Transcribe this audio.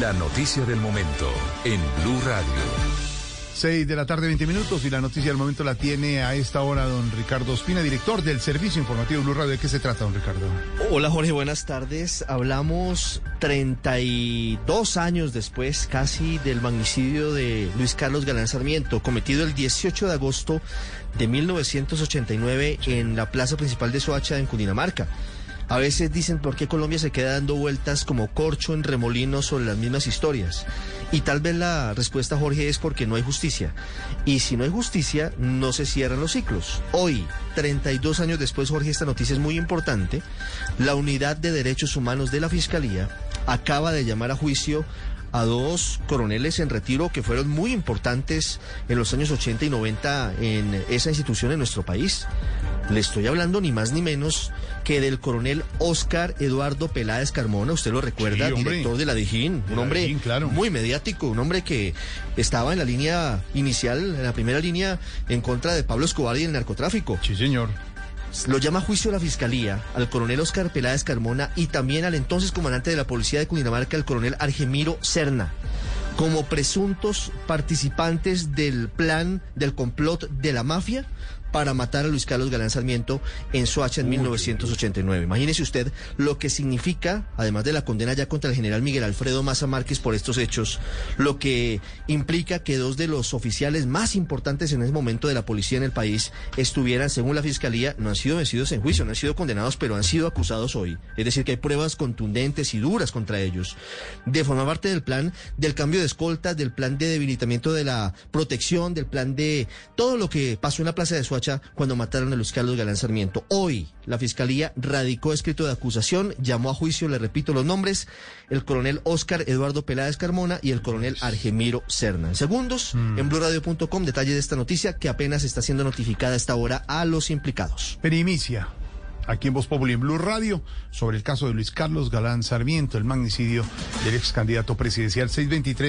La noticia del momento en Blue Radio. 6 de la tarde, 20 minutos, y la noticia del momento la tiene a esta hora don Ricardo Ospina, director del Servicio Informativo Blue Radio. ¿De qué se trata, don Ricardo? Hola Jorge, buenas tardes. Hablamos 32 años después, casi, del magnicidio de Luis Carlos Galán Sarmiento, cometido el 18 de agosto de 1989 en la plaza principal de Soacha, en Cundinamarca. A veces dicen por qué Colombia se queda dando vueltas como corcho en remolino sobre las mismas historias. Y tal vez la respuesta, Jorge, es porque no hay justicia. Y si no hay justicia, no se cierran los ciclos. Hoy, 32 años después, Jorge, esta noticia es muy importante. La Unidad de Derechos Humanos de la Fiscalía acaba de llamar a juicio a dos coroneles en retiro que fueron muy importantes en los años 80 y 90 en esa institución en nuestro país. Le estoy hablando ni más ni menos que del coronel Oscar Eduardo Peláez Carmona, usted lo recuerda, Sí, director de la Dijín, un la hombre Dijín, claro. muy mediático, un hombre que estaba en la línea inicial, en la primera línea en contra de Pablo Escobar y el narcotráfico. Sí, señor. Lo llama a juicio la fiscalía al coronel Oscar Peláez Carmona y también al entonces comandante de la policía de Cundinamarca, el coronel Argemiro Serna, como presuntos participantes del plan del complot de la mafia para matar a Luis Carlos Galán Sarmiento en Soacha en 1989. Imagínese usted lo que significa, además de la condena ya contra el general Miguel Alfredo Maza Márquez por estos hechos, lo que implica que dos de los oficiales más importantes en ese momento de la policía en el país estuvieran, según la fiscalía, no han sido vencidos en juicio, no han sido condenados, pero han sido acusados hoy. Es decir, que hay pruebas contundentes y duras contra ellos. De formar parte del plan del cambio de escoltas, del plan de debilitamiento de la protección, del plan de todo lo que pasó en la plaza de Soacha cuando mataron a Luis Carlos Galán Sarmiento. Hoy la fiscalía radicó escrito de acusación, llamó a juicio, le repito los nombres, el coronel Oscar Eduardo Peláez Carmona y el coronel Argemiro Serna. En segundos, en blurradio.com, detalle de esta noticia que apenas está siendo notificada a esta hora a los implicados. Primicia, aquí en Voz Populi en Blue Radio, sobre el caso de Luis Carlos Galán Sarmiento, el magnicidio del ex candidato presidencial 623.